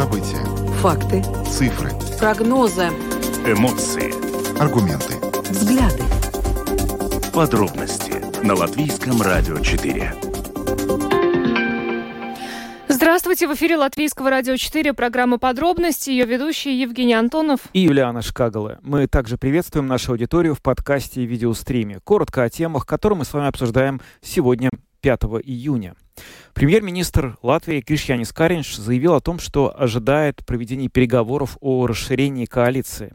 События. Факты. Цифры. Прогнозы. Эмоции. Аргументы. Взгляды. Подробности на Латвийском радио 4. Здравствуйте, в эфире Латвийского радио 4, программа «Подробности», ее ведущий Евгений Антонов и Юлиана Шкагала. Мы также приветствуем нашу аудиторию в подкасте и видеостриме. Коротко о темах, которые мы с вами обсуждаем сегодня, 5 июня. Премьер-министр Латвии Кришьянис Каринш заявил о том, что ожидает проведения переговоров о расширении коалиции.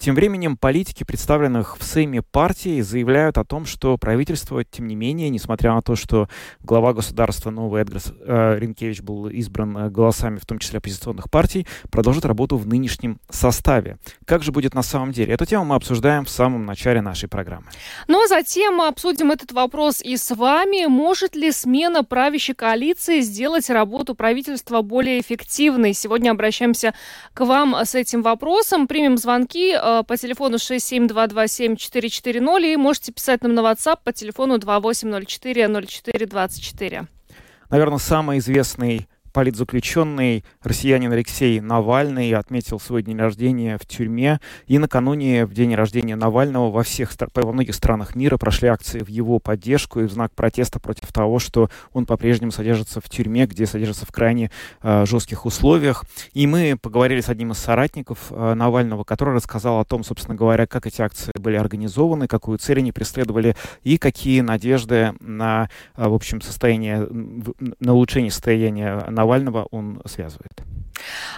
Тем временем политики, представленных в Сейме партии, заявляют о том, что правительство, тем не менее, несмотря на то, что глава государства новый Эдгарс э, Ринкевич был избран э, голосами, в том числе оппозиционных партий, продолжит работу в нынешнем составе. Как же будет на самом деле? Эту тему мы обсуждаем в самом начале нашей программы. Ну а затем обсудим этот вопрос и с вами. Может ли смена правящей коалиции сделать работу правительства более эффективной? Сегодня обращаемся к вам с этим вопросом. Примем звонки Э, по телефону 67227-440 и можете писать нам на WhatsApp по телефону 2804-0424. Наверное, самый известный политзаключенный россиянин Алексей Навальный отметил свой день рождения в тюрьме. И накануне, в день рождения Навального, во, всех, во многих странах мира прошли акции в его поддержку и в знак протеста против того, что он по-прежнему содержится в тюрьме, где содержится в крайне э, жестких условиях. И мы поговорили с одним из соратников э, Навального, который рассказал о том, собственно говоря, как эти акции были организованы, какую цель они преследовали и какие надежды на, э, в общем, состояние, на улучшение состояния Навального он связывает.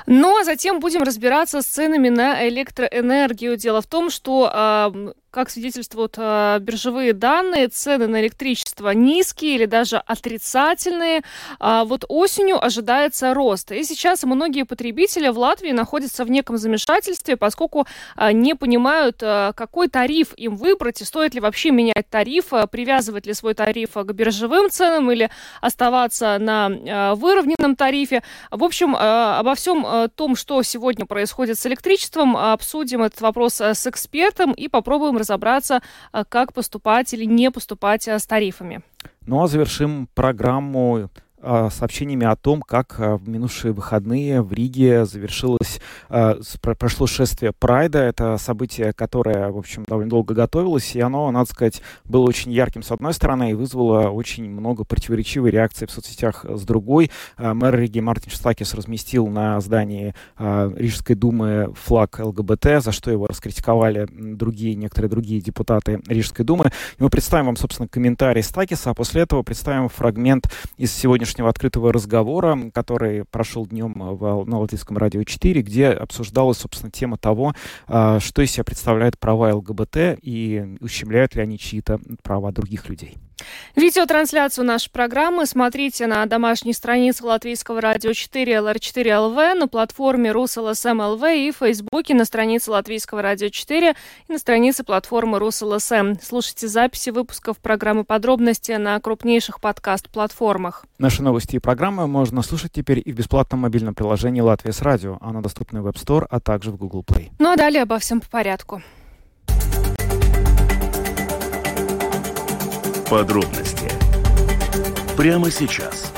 Ну а затем будем разбираться с ценами на электроэнергию. Дело в том, что как свидетельствуют э, биржевые данные, цены на электричество низкие или даже отрицательные. А вот осенью ожидается рост. И сейчас многие потребители в Латвии находятся в неком замешательстве, поскольку э, не понимают, э, какой тариф им выбрать и стоит ли вообще менять тариф, э, привязывать ли свой тариф к биржевым ценам или оставаться на э, выровненном тарифе. В общем, э, обо всем э, том, что сегодня происходит с электричеством, обсудим этот вопрос с экспертом и попробуем разобраться, а, как поступать или не поступать а, с тарифами. Ну а завершим программу сообщениями о том, как а, в минувшие выходные в Риге завершилось, а, прошло шествие Прайда. Это событие, которое, в общем, довольно долго готовилось, и оно, надо сказать, было очень ярким с одной стороны и вызвало очень много противоречивой реакции в соцсетях с другой. Мэр Риги Мартин Штакис разместил на здании Рижской думы флаг ЛГБТ, за что его раскритиковали другие, некоторые другие депутаты Рижской думы. И мы представим вам, собственно, комментарий Стакиса, а после этого представим фрагмент из сегодняшнего сегодняшнего открытого разговора, который прошел днем в, на Латвийском радио 4, где обсуждалась, собственно, тема того, а, что из себя представляют права ЛГБТ и ущемляют ли они чьи-то права других людей. Видеотрансляцию нашей программы смотрите на домашней странице Латвийского радио 4 LR4.lv, на платформе Rus.LSM.lv и в Фейсбуке на странице Латвийского радио 4 и на странице платформы Rus.LSM. Слушайте записи выпусков программы «Подробности» на крупнейших подкаст-платформах. Наши новости и программы можно слушать теперь и в бесплатном мобильном приложении «Latvijas Radio». Оно доступно в App Store, а также в Google Play. Ну а далее обо всем по порядку. Подробности прямо сейчас.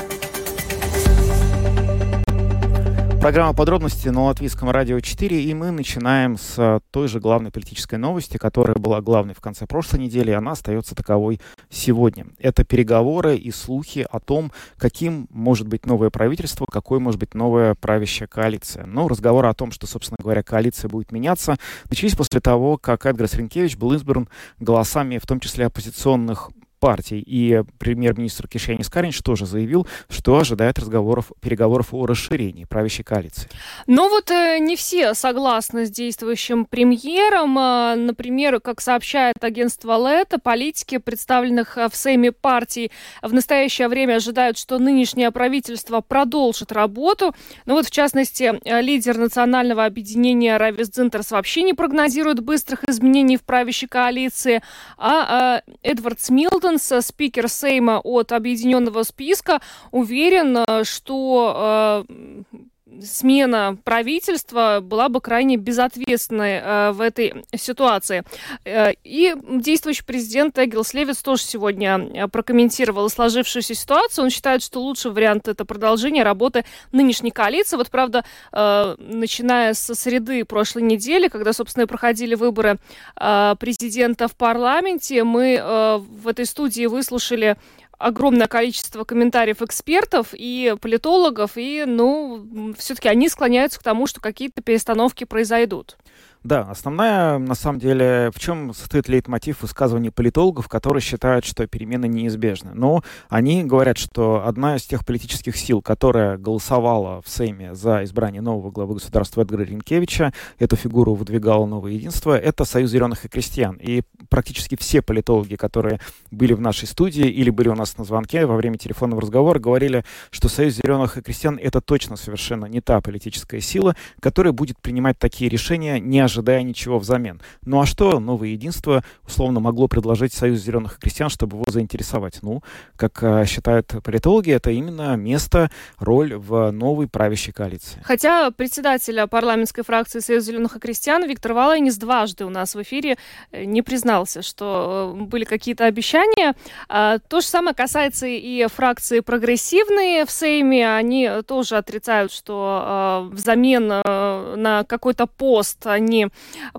Программа подробности на Латвийском радио 4, и мы начинаем с э, той же главной политической новости, которая была главной в конце прошлой недели, и она остается таковой сегодня. Это переговоры и слухи о том, каким может быть новое правительство, какой может быть новая правящая коалиция. Но разговоры о том, что, собственно говоря, коалиция будет меняться, начались после того, как Эдгар Сренкевич был избран голосами, в том числе оппозиционных партий. И премьер-министр Кишьянис Каринч тоже заявил, что ожидает разговоров, переговоров о расширении правящей коалиции. Но вот э, не все согласны с действующим премьером. Э, например, как сообщает агентство Лето, политики, представленных э, в Сейме партий, в настоящее время ожидают, что нынешнее правительство продолжит работу. Но вот, в частности, лидер национального объединения Равис Дзинтерс вообще не прогнозирует быстрых изменений в правящей коалиции, а Эдвард Смилд Стивенс, спикер Сейма от Объединенного списка, уверен, э, что э, смена правительства была бы крайне безответственной э, в этой ситуации. Э, и действующий президент Эгилс Левиц тоже сегодня э, прокомментировал сложившуюся ситуацию. Он считает, что лучший вариант это продолжение работы нынешней коалиции. Вот, правда, э, начиная со среды прошлой недели, когда, собственно, проходили выборы э, президента в парламенте, мы э, в этой студии выслушали огромное количество комментариев экспертов и политологов, и, ну, все-таки они склоняются к тому, что какие-то перестановки произойдут. Да, основная, на самом деле, в чем состоит лейтмотив высказываний политологов, которые считают, что перемены неизбежны. Но они говорят, что одна из тех политических сил, которая голосовала в Сейме за избрание нового главы государства Эдгара Ренкевича, эту фигуру выдвигало новое единство, это Союз зеленых и крестьян. И практически все политологи, которые были в нашей студии или были у нас на звонке во время телефонного разговора, говорили, что Союз зеленых и крестьян это точно совершенно не та политическая сила, которая будет принимать такие решения, не ожидая ничего взамен. Ну а что новое единство условно могло предложить Союз зеленых и крестьян, чтобы его заинтересовать? Ну, как э, считают политологи, это именно место, роль в новой правящей коалиции. Хотя председателя парламентской фракции Союз зеленых и крестьян Виктор Валайнис дважды у нас в эфире э, не признался, что э, были какие-то обещания. А, то же самое касается и фракции прогрессивные в Сейме. Они тоже отрицают, что взамен на какой-то пост они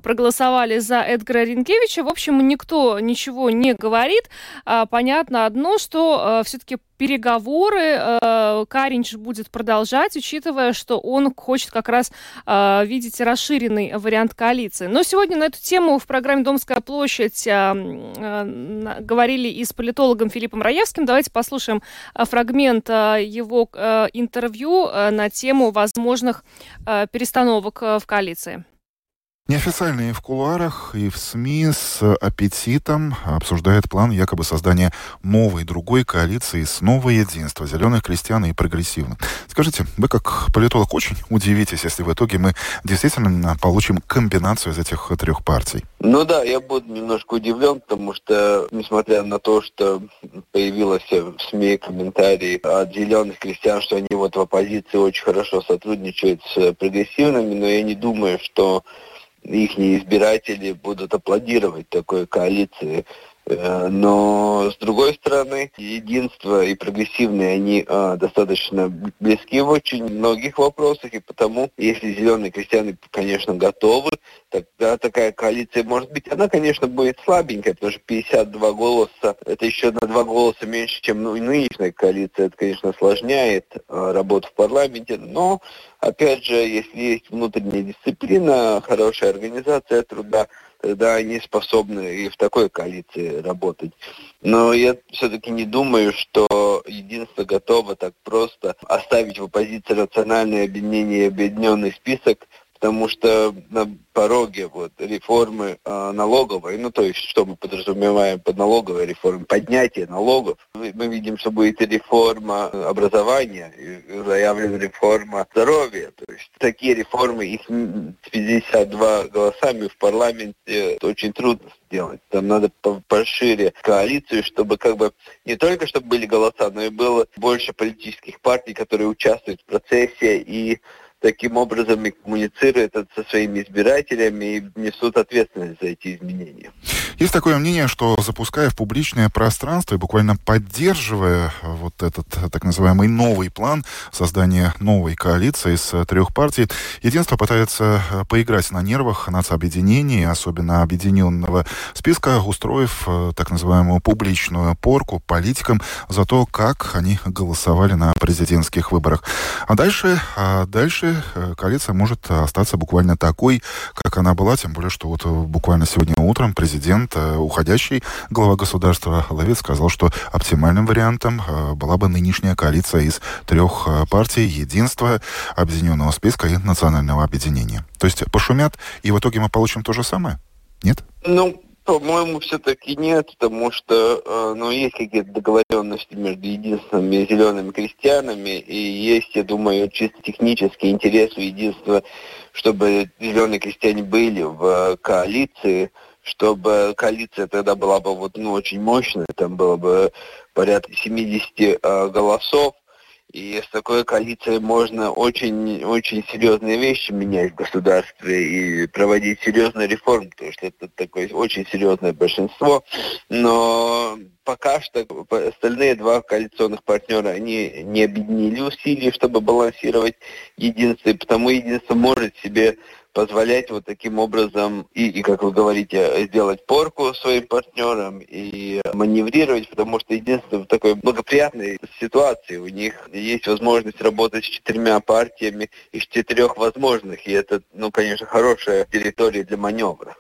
проголосовали за Эдгара Ренкевича. В общем, никто ничего не говорит. А, понятно одно, что а, все-таки переговоры э, Каринч будет продолжать, учитывая, что он хочет как раз видеть расширенный вариант коалиции. Но сегодня на эту тему в программе «Домская площадь» говорили и с политологом Филиппом Раевским. Давайте послушаем фрагмент его интервью на тему возможных перестановок в коалиции. Неофициально и в кулуарах, и в СМИ с аппетитом обсуждает план якобы создания новой, другой коалиции с нового единства зеленых крестьян и прогрессивных. Скажите, вы как политолог очень удивитесь, если в итоге мы действительно получим комбинацию из этих трех партий? Ну да, я буду немножко удивлен, потому что, несмотря на то, что появилось в СМИ комментарии от зеленых крестьян, что они вот в оппозиции очень хорошо сотрудничают с прогрессивными, но я не думаю, что их избиратели будут аплодировать такой коалиции. Э, но, с другой стороны, единство и прогрессивные, они а, достаточно близки в очень многих вопросах, и потому, если зеленые крестьяне, конечно, готовы, тогда такая коалиция может быть. Она, конечно, будет слабенькая, потому что 52 голоса, это еще на два голоса меньше, чем ну, нынешняя коалиция. Это, конечно, осложняет а, работу в парламенте, но, опять же, если есть внутренняя дисциплина, хорошая организация труда, тогда они способны и в такой коалиции работать. Но я все-таки не думаю, что единство готово так просто оставить в оппозиции национальное объединение и объединенный список, потому что на пороге вот, реформы э, налоговой, ну то есть что мы подразумеваем под налоговой реформой, поднятие налогов. Мы, видим, что будет реформа образования, заявлена реформа здоровья. То есть такие реформы, их 52 голосами в парламенте очень трудно сделать. Там надо пошире коалицию, чтобы как бы не только чтобы были голоса, но и было больше политических партий, которые участвуют в процессе и таким образом и коммуницируют со своими избирателями и несут ответственность за эти изменения. Есть такое мнение, что запуская в публичное пространство и буквально поддерживая вот этот так называемый новый план создания новой коалиции из трех партий, единство пытается э, поиграть на нервах нацобъединений, особенно объединенного списка, устроив э, так называемую публичную порку политикам за то, как они голосовали на президентских выборах. А дальше, а дальше э, коалиция может остаться буквально такой, как она была, тем более, что вот буквально сегодня утром президент э, уходящий глава государства Ловец сказал, что оптимальным вариантом э, была бы нынешняя коалиция из трех э, партий единства, объединенного списка и национального объединения. То есть пошумят, и в итоге мы получим то же самое? Нет? Ну, по-моему, все-таки нет, потому что ну, есть какие-то договоренности между единством и зелеными крестьянами, и есть, я думаю, чисто технический интерес у единства, чтобы зеленые крестьяне были в коалиции, чтобы коалиция тогда была бы вот, ну, очень мощная, там было бы порядка 70 э, голосов, И с такой коалицией можно очень-очень серьезные вещи менять в государстве и проводить серьезные реформы, потому что это такое очень серьезное большинство. Но пока что остальные два коалиционных партнера, они не объединили усилия, чтобы балансировать единство, и потому единство может себе позволять вот таким образом и, и, как вы говорите, сделать порку своим партнерам и маневрировать, потому что единственное в такой благоприятной ситуации у них есть возможность работать с четырьмя партиями из четырех возможных, и это, ну, конечно, хорошая территория для маневра.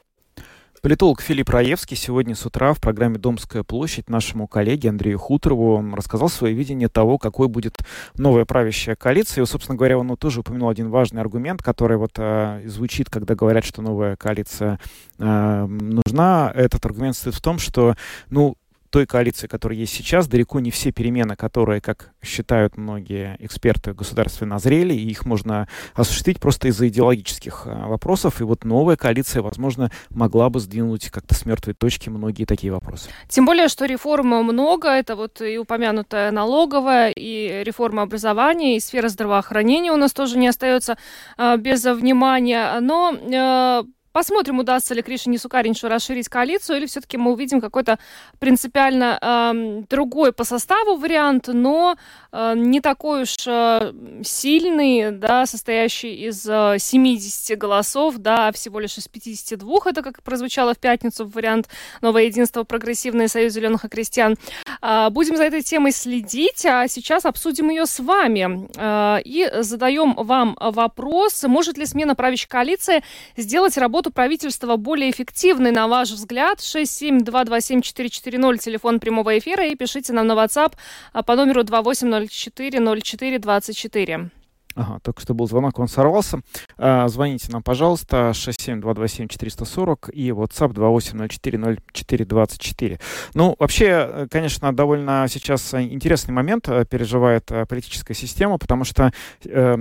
Политолог Филипп Раевский сегодня с утра в программе «Домская площадь» нашему коллеге Андрею Хуторову рассказал свое видение того, какой будет новая правящая коалиция. И, собственно говоря, он тоже упомянул один важный аргумент, который вот э, звучит, когда говорят, что новая коалиция э, нужна. Этот аргумент стоит в том, что, ну, той коалиции, которая есть сейчас, далеко не все перемены, которые, как считают многие эксперты государства, назрели, и их можно осуществить просто из-за идеологических а, вопросов. И вот новая коалиция, возможно, могла бы сдвинуть как-то с мертвой точки многие такие вопросы. Тем более, что реформ много. Это вот и упомянутая налоговая, и реформа образования, и сфера здравоохранения у нас тоже не остается э, без внимания. Но э, Посмотрим, удастся ли Кришине Сукариншу расширить коалицию, или все-таки мы увидим какой-то принципиально э, другой по составу вариант, но э, не такой уж э, сильный, да, состоящий из э, 70 голосов, да, всего лишь из 52. Это как прозвучало в пятницу вариант «Новое единство. Прогрессивный союз зеленых и крестьян». Э, будем за этой темой следить, а сейчас обсудим ее с вами. Э, и задаем вам вопрос, может ли смена правящей коалиции сделать работу работу правительства более эффективной, на ваш взгляд? 67227-440, телефон прямого эфира, и пишите нам на WhatsApp а, по номеру 28040424. Ага, только что был звонок, он сорвался. А, звоните нам, пожалуйста, 67227-440 и WhatsApp 28040424. Ну, вообще, конечно, довольно сейчас интересный момент э, переживает э, политическая система, потому что э,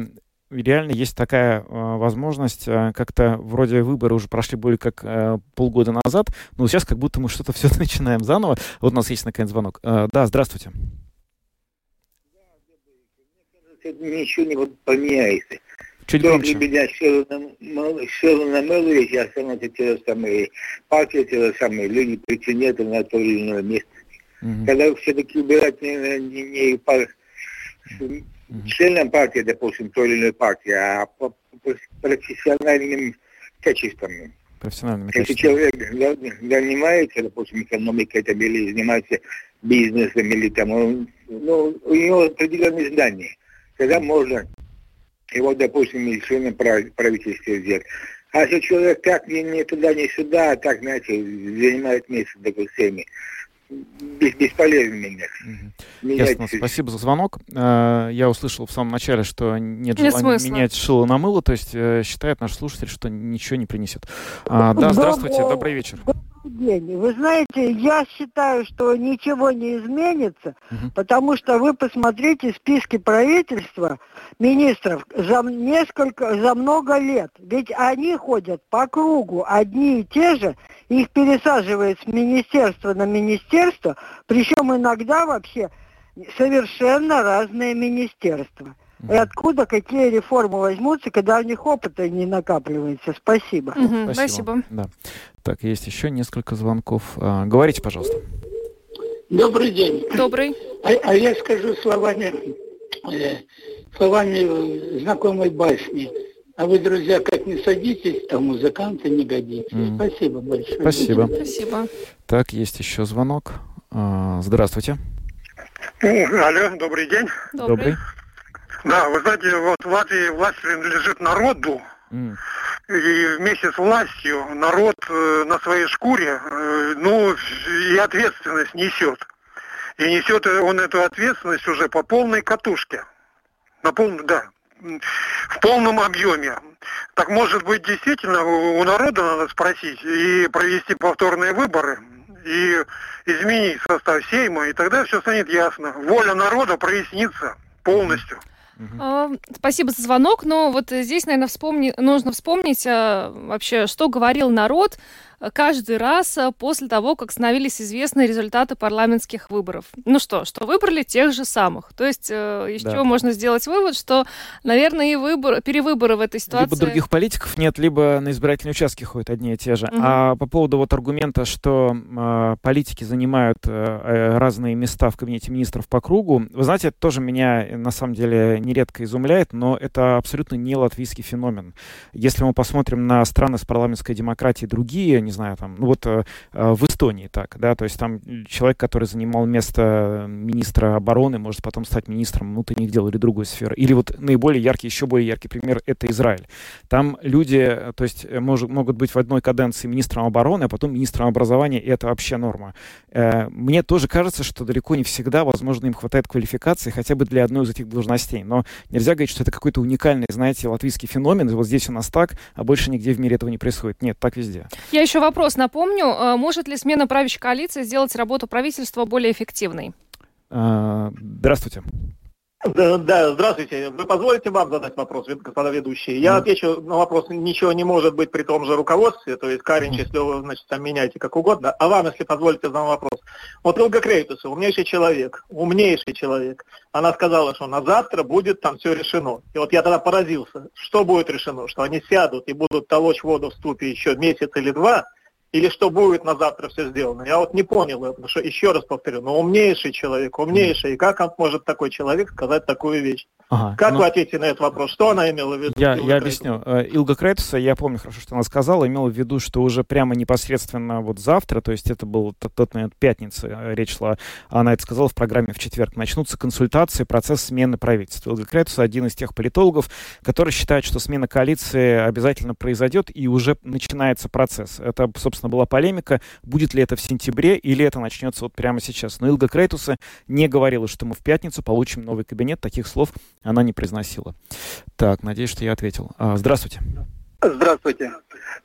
реально есть такая э, возможность, э, как-то вроде выборы уже прошли более как э, полгода назад, но сейчас как будто мы что-то все начинаем заново. Вот у нас есть наконец звонок. Э, да, здравствуйте. Ничего не поменяется. Чуть громче. Для меня все на мыло, я сам те же самые, партии те же самые, люди причинят на то или иное место. Угу. Когда все-таки убирать не, не, не членом партии, допустим, той или иной партии, а по профессиональным качествам. Профессиональными Если человек занимается, допустим, экономикой там, или занимается бизнесом, или там, он, ну, у него определенные знания, тогда можно его, допустим, и членом правительства взять. А если человек так ни, ни туда, ни сюда, так, знаете, занимает место, допустим, бесполезно меня. Угу. Ясно, спасибо за звонок. Э, я услышал в самом начале, что нет, нет желания смысла. менять шило на мыло, то есть э, считает наш слушатель, что ничего не принесет. А, да, здравствуйте, добрый вечер день. Вы знаете, я считаю, что ничего не изменится, угу. потому что вы посмотрите списки правительства министров за несколько, за много лет. Ведь они ходят по кругу одни и те же, их пересаживают с министерства на министерство, причем иногда вообще совершенно разные министерства. И откуда какие реформы возьмутся, когда у них опыта не накапливается? Спасибо. Угу, спасибо. спасибо. Да. Так, есть еще несколько звонков. А, говорите, пожалуйста. Добрый день. Добрый. А, а я скажу словами, э, словами знакомой басни. А вы, друзья, как не садитесь, то музыканты не годитесь. Mm. Спасибо большое. Спасибо. Спасибо. Так, есть еще звонок. А, здравствуйте. Алло, добрый день. Добрый. Да, вы знаете, вот в Латвии власть принадлежит народу, mm. и вместе с властью народ э, на своей шкуре, э, ну, и ответственность несет. И несет он эту ответственность уже по полной катушке. На полном, да, в полном объеме. Так может быть действительно у народа надо спросить и провести повторные выборы, и изменить состав Сейма, и тогда все станет ясно. Воля народа прояснится полностью. Угу. Спасибо за звонок, но вот здесь, наверное, вспомни, нужно вспомнить а, вообще, что говорил народ каждый раз после того, как становились известны результаты парламентских выборов. Ну что, что выбрали тех же самых. То есть из да. чего можно сделать вывод, что, наверное, и выбор, перевыборы в этой ситуации... Либо других политиков нет, либо на избирательные участки ходят одни и те же. Угу. А по поводу вот аргумента, что э, политики занимают э, разные места в кабинете министров по кругу, вы знаете, это тоже меня на самом деле нередко изумляет, но это абсолютно не латвийский феномен. Если мы посмотрим на страны с парламентской демократией другие, не знаю, там, ну вот э, в Эстонии так, да, то есть там человек, который занимал место министра обороны, может потом стать министром внутренних дел или другой сферы. Или вот наиболее яркий, еще более яркий пример — это Израиль. Там люди, то есть мож, могут быть в одной каденции министром обороны, а потом министром образования, и это вообще норма. Э, мне тоже кажется, что далеко не всегда, возможно, им хватает квалификации хотя бы для одной из этих должностей. Но нельзя говорить, что это какой-то уникальный, знаете, латвийский феномен, вот здесь у нас так, а больше нигде в мире этого не происходит. Нет, так везде. Я еще вопрос напомню. Э, может ли смена правящей коалиции сделать работу правительства более эффективной? Э, здравствуйте. Да, да, здравствуйте. Вы позволите вам задать вопрос, господа ведущие? Я mm. отвечу на вопрос, ничего не может быть при том же руководстве, то есть Каринч, mm. если вы, значит, там меняете как угодно, а вам, если позволите, задам вопрос. Вот Илга Крейтуса, умнейший человек, умнейший человек, она сказала, что на завтра будет там все решено. И вот я тогда поразился, что будет решено, что они сядут и будут толочь воду в ступе еще месяц или два, или что будет на завтра все сделано. Я вот не понял это, что еще раз повторю, но умнейший человек, умнейший, и как он может такой человек сказать такую вещь? Ага, как ну, вы ответите на этот вопрос? Что она имела в виду? Я, я объясню. Э, Илга Кретуса, я помню хорошо, что она сказала, имела в виду, что уже прямо непосредственно вот завтра, то есть это был тот, тот момент пятницы, э, речь шла, она это сказала в программе в четверг, начнутся консультации, процесс смены правительства. Илга Кретуса один из тех политологов, который считает, что смена коалиции обязательно произойдет и уже начинается процесс. Это, собственно, была полемика, будет ли это в сентябре или это начнется вот прямо сейчас. Но Илга Кретуса не говорила, что мы в пятницу получим новый кабинет, таких слов она не произносила. Так, надеюсь, что я ответил. А, здравствуйте. Здравствуйте.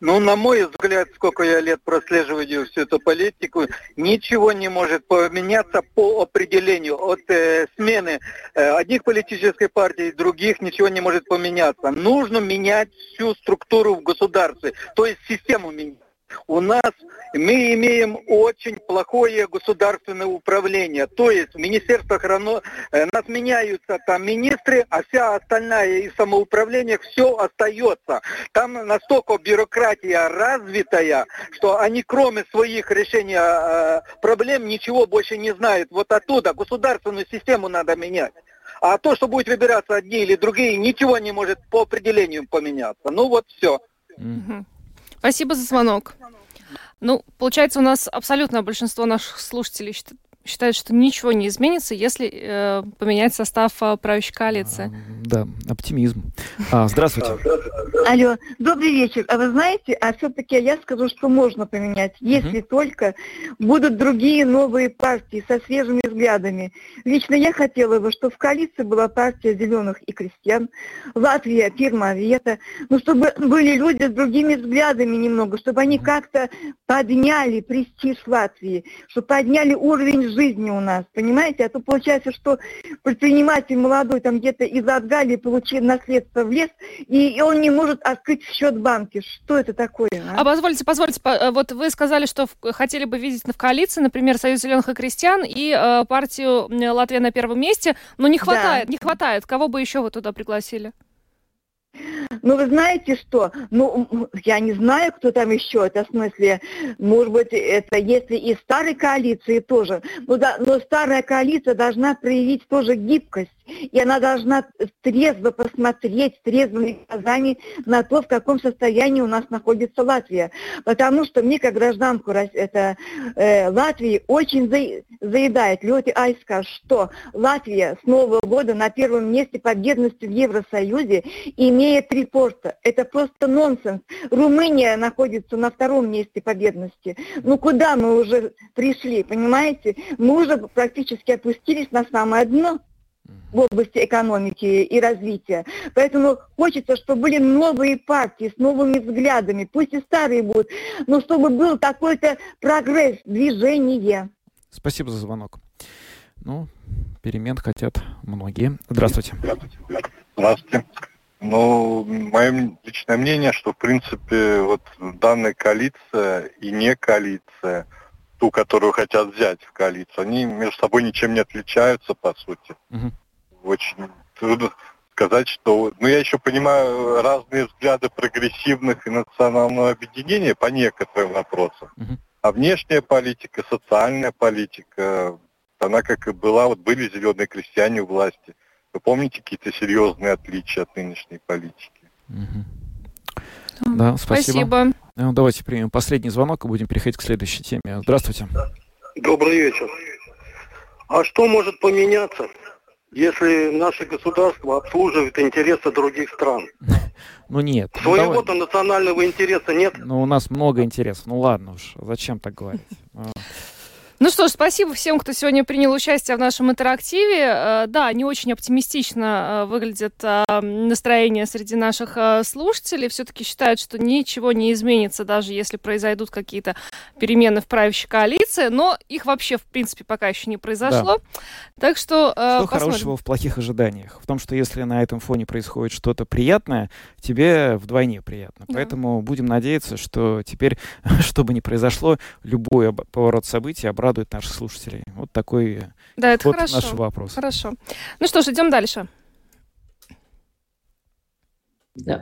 Ну, на мой взгляд, сколько я лет прослеживаю всю эту политику, ничего не может поменяться по определению. От э, смены э, одних политических партий, других ничего не может поменяться. Нужно менять всю структуру в государстве, то есть систему менять. У нас мы имеем очень плохое государственное управление. То есть в министерствах равно, э, нас меняются там министры, а вся остальная и самоуправление все остается. Там настолько бюрократия развитая, что они кроме своих решений э, проблем ничего больше не знают. Вот оттуда государственную систему надо менять. А то, что будет выбираться одни или другие, ничего не может по определению поменяться. Ну вот все. Mm-hmm. Спасибо за звонок. Ну, получается, у нас абсолютное большинство наших слушателей считают, что ничего не изменится, если э, поменять состав э, правящей коалиции. А, да, оптимизм. А, здравствуйте. Алло, добрый вечер. А вы знаете, а все-таки я скажу, что можно поменять, если угу. только будут другие новые партии со свежими взглядами. Лично я хотела бы, чтобы в коалиции была партия зеленых и крестьян, Латвия, фирма Вета, ну, чтобы были люди с другими взглядами немного, чтобы они как-то подняли престиж Латвии, чтобы подняли уровень жизни у нас, понимаете? А то получается, что предприниматель молодой там где-то из Адгалии получил наследство в лес, и, он не может открыть счет в банке. Что это такое? А, а позвольте, позвольте, э, вот вы сказали, что хотели бы видеть в коалиции, например, Союз зеленых и крестьян и э, партию Латвия на первом месте, но не хватает, да. не хватает. Кого бы еще вы туда пригласили? Ну, вы знаете что? Ну, я не знаю, кто там еще. Это в смысле, может быть, это если и старой коалиции тоже. Ну да, но старая коалиция должна проявить тоже гибкость и она должна трезво посмотреть, трезвыми глазами на то, в каком состоянии у нас находится Латвия. Потому что мне, как гражданку это, э, Латвии, очень заедает Лети Айска, что Латвия с Нового года на первом месте по бедности в Евросоюзе имеет три порта. Это просто нонсенс. Румыния находится на втором месте по бедности. Ну куда мы уже пришли, понимаете? Мы уже практически опустились на самое дно в области экономики и развития. Поэтому хочется, чтобы были новые партии с новыми взглядами, пусть и старые будут, но чтобы был какой-то прогресс, движение. Спасибо за звонок. Ну, перемен хотят многие. Здравствуйте. Здравствуйте. Ну, мое личное мнение, что, в принципе, вот данная коалиция и не коалиция, ту, которую хотят взять в коалицию, они между собой ничем не отличаются, по сути. Угу. Очень трудно сказать, что... Ну, я еще понимаю разные взгляды прогрессивных и национального объединения по некоторым вопросам. Угу. А внешняя политика, социальная политика, она как и была, вот были зеленые крестьяне у власти – вы помните какие-то серьезные отличия от нынешней политики? Угу. Да, спасибо. спасибо. Ну, давайте примем последний звонок и будем переходить к следующей теме. Здравствуйте. Добрый вечер. А что может поменяться, если наше государство обслуживает интересы других стран? Ну нет. Ну Своего-то национального интереса нет. Ну у нас много интересов. Ну ладно уж, зачем так говорить? Ну что ж, спасибо всем, кто сегодня принял участие в нашем интерактиве. Э, да, не очень оптимистично э, выглядит э, настроение среди наших слушателей. Все-таки считают, что ничего не изменится, даже если произойдут какие-то перемены в правящей коалиции. Но их вообще, в принципе, пока еще не произошло. Да. Так что Что посмотрим. хорошего в плохих ожиданиях? В том, что если на этом фоне происходит что-то приятное, тебе вдвойне приятно. Да. Поэтому будем надеяться, что теперь, что бы ни произошло, любой поворот событий обратно радует наших слушателей. Вот такой да, это вот хорошо. нашего вопроса. Хорошо. Ну что ж, идем дальше.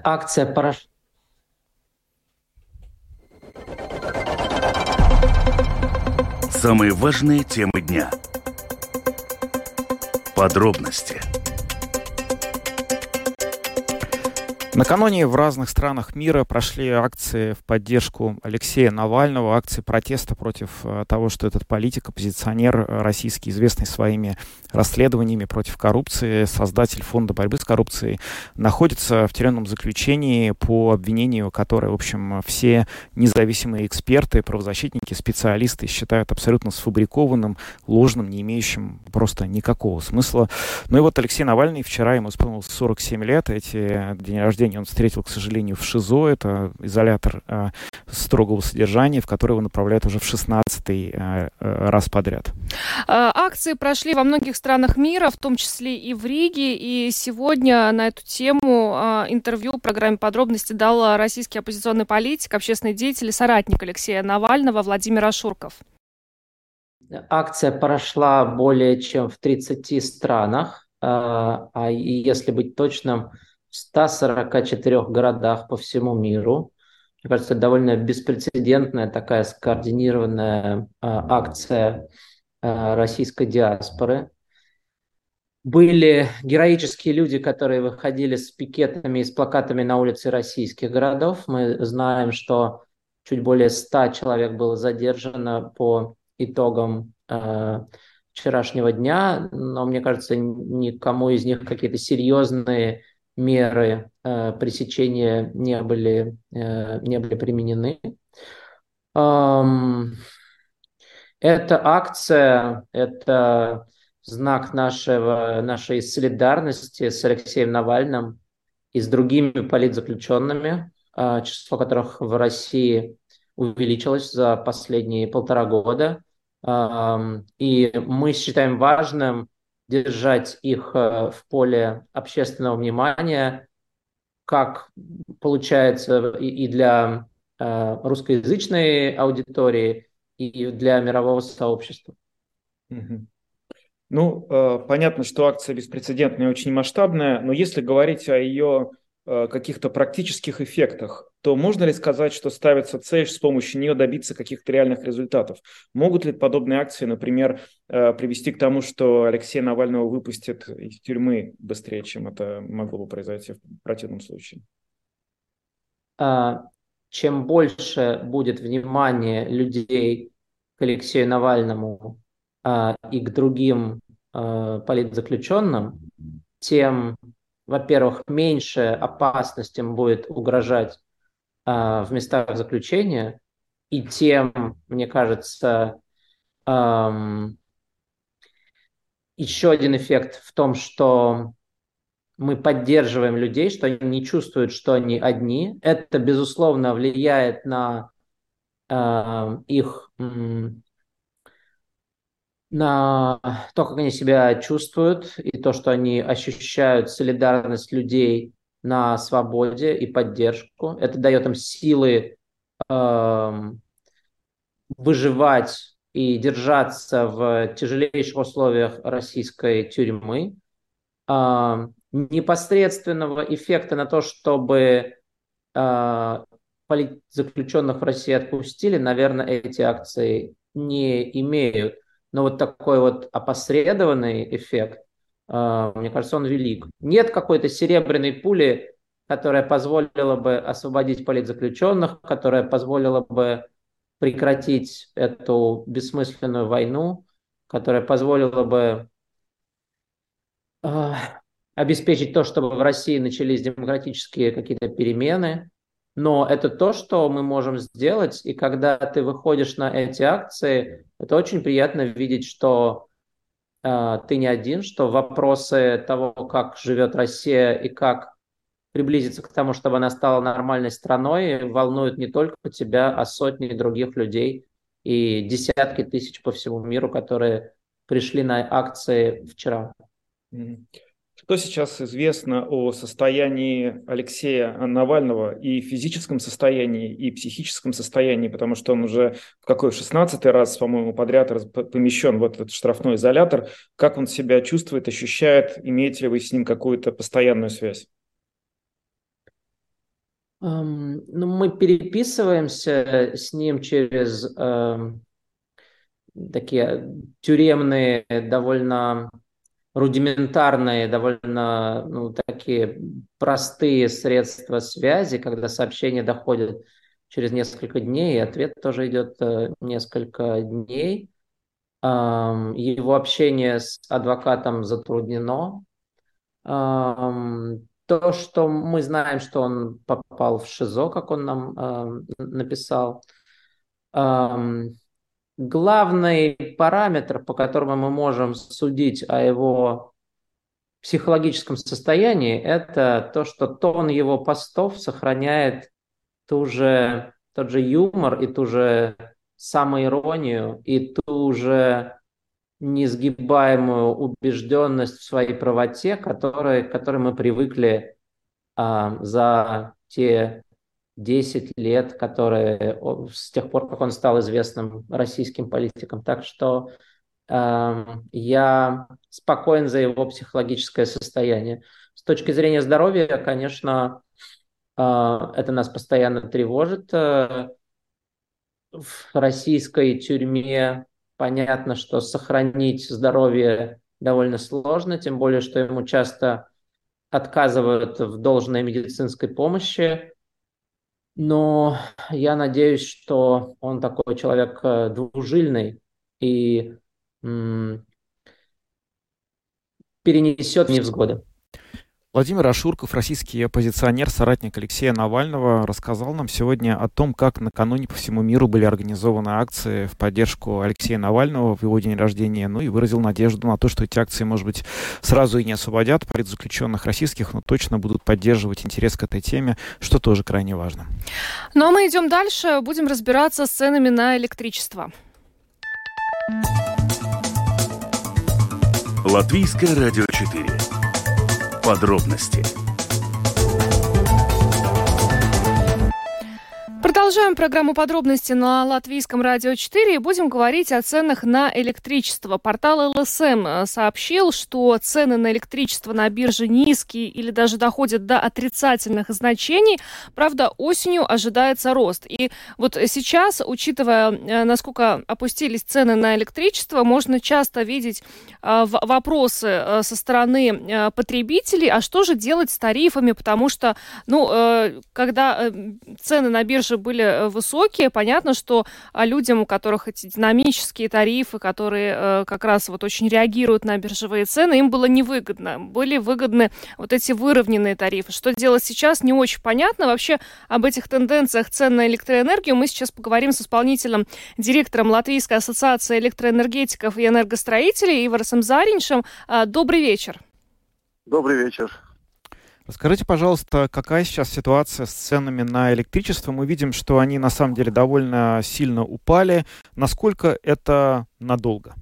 Акция «Порошок». Самые важные темы дня. Подробности. Накануне в разных странах мира прошли акции в поддержку Алексея Навального, акции протеста против э, того, что этот политик, оппозиционер э, российский, известный своими расследованиями против коррупции, создатель фонда борьбы с коррупцией, находится в тюремном заключении по обвинению, которое, в общем, все независимые эксперты, правозащитники, специалисты считают абсолютно сфабрикованным, ложным, не имеющим просто никакого смысла. Ну и вот Алексей Навальный вчера, ему исполнилось 47 лет, эти день рождения он встретил, к сожалению, в ШИЗО. Это изолятор э, строгого содержания, в который его направляют уже в 16-й э, э, раз подряд. А, акции прошли во многих странах мира, в том числе и в Риге. И сегодня на эту тему э, интервью в программе «Подробности» дал российский оппозиционный политик, общественный деятель и соратник Алексея Навального Владимир Ашурков. Акция прошла более чем в 30 странах, а если быть точным, в 144 городах по всему миру. Мне кажется, это довольно беспрецедентная такая скоординированная э, акция э, российской диаспоры. Были героические люди, которые выходили с пикетами и с плакатами на улице российских городов. Мы знаем, что чуть более 100 человек было задержано по итогам э, вчерашнего дня, но мне кажется, никому из них какие-то серьезные меры э, пресечения не были, э, не были применены. Эта акция – это знак нашего, нашей солидарности с Алексеем Навальным и с другими политзаключенными, э, число которых в России увеличилось за последние полтора года. И мы считаем важным держать их э, в поле общественного внимания, как получается и для э, русскоязычной аудитории, и для мирового сообщества. Ну, э, понятно, что акция беспрецедентная очень масштабная, но если говорить о ее каких-то практических эффектах, то можно ли сказать, что ставится цель с помощью нее добиться каких-то реальных результатов? Могут ли подобные акции, например, э, привести к тому, что Алексея Навального выпустят из тюрьмы быстрее, чем это могло бы произойти в противном случае? А, чем больше будет внимания людей к Алексею Навальному а, и к другим а, политзаключенным, тем во-первых, меньше опасностям будет угрожать в местах заключения, и тем, мне кажется, эм, еще один эффект в том, что мы поддерживаем людей, что они не чувствуют, что они одни. Это, безусловно, влияет на э, их на то, как они себя чувствуют, и то, что они ощущают солидарность людей на свободе и поддержку. Это дает им силы э, выживать и держаться в тяжелейших условиях российской тюрьмы. Э, непосредственного эффекта на то, чтобы э, заключенных в России отпустили, наверное, эти акции не имеют. Но вот такой вот опосредованный эффект, мне кажется, он велик. Нет какой-то серебряной пули, которая позволила бы освободить политзаключенных, которая позволила бы прекратить эту бессмысленную войну, которая позволила бы э, обеспечить то, чтобы в России начались демократические какие-то перемены. Но это то, что мы можем сделать, и когда ты выходишь на эти акции, это очень приятно видеть, что ты не один, что вопросы того, как живет Россия и как приблизиться к тому, чтобы она стала нормальной страной, волнуют не только тебя, а сотни других людей и десятки тысяч по всему миру, которые пришли на акции вчера. Что сейчас известно о состоянии Алексея Навального и физическом состоянии, и психическом состоянии, потому что он уже в какой 16 раз, по-моему, подряд помещен в этот штрафной изолятор. Как он себя чувствует, ощущает, имеете ли вы с ним какую-то постоянную связь? Um, ну, мы переписываемся с ним через uh, такие тюремные, довольно рудиментарные, довольно ну, такие простые средства связи, когда сообщение доходит через несколько дней, и ответ тоже идет э, несколько дней. Его общение с адвокатом затруднено. То, что мы знаем, что он попал в ШИЗО, как он нам написал. Главный параметр, по которому мы можем судить о его психологическом состоянии, это то, что тон его постов сохраняет ту же, тот же юмор и ту же самоиронию и ту же несгибаемую убежденность в своей правоте, которой, к которой мы привыкли а, за те 10 лет, которые с тех пор, как он стал известным российским политиком. Так что э, я спокоен за его психологическое состояние. С точки зрения здоровья, конечно, э, это нас постоянно тревожит. Э, в российской тюрьме понятно, что сохранить здоровье довольно сложно, тем более, что ему часто отказывают в должной медицинской помощи но я надеюсь, что он такой человек э, двужильный и перенесет невзгоды. Владимир Ашурков, российский оппозиционер, соратник Алексея Навального, рассказал нам сегодня о том, как накануне по всему миру были организованы акции в поддержку Алексея Навального в его день рождения, ну и выразил надежду на то, что эти акции, может быть, сразу и не освободят политзаключенных российских, но точно будут поддерживать интерес к этой теме, что тоже крайне важно. Ну а мы идем дальше, будем разбираться с ценами на электричество. Латвийское радио 4 Подробности Продолжаем программу подробности на Латвийском радио 4 и будем говорить о ценах на электричество. Портал ЛСМ э, сообщил, что цены на электричество на бирже низкие или даже доходят до отрицательных значений. Правда, осенью ожидается рост. И вот сейчас, учитывая, э, насколько опустились цены на электричество, можно часто видеть э, вопросы со стороны потребителей, а что же делать с тарифами, потому что, ну, когда цены на бирже были были э, высокие. Понятно, что а, людям, у которых эти динамические тарифы, которые э, как раз вот очень реагируют на биржевые цены, им было невыгодно. Были выгодны вот эти выровненные тарифы. Что делать сейчас, не очень понятно. Вообще об этих тенденциях цен на электроэнергию мы сейчас поговорим с исполнительным директором Латвийской ассоциации электроэнергетиков и энергостроителей Иварсом Зариншем. А, добрый вечер. Добрый вечер. Расскажите, пожалуйста, какая сейчас ситуация с ценами на электричество? Мы видим, что они на самом деле довольно сильно упали. Насколько это надолго?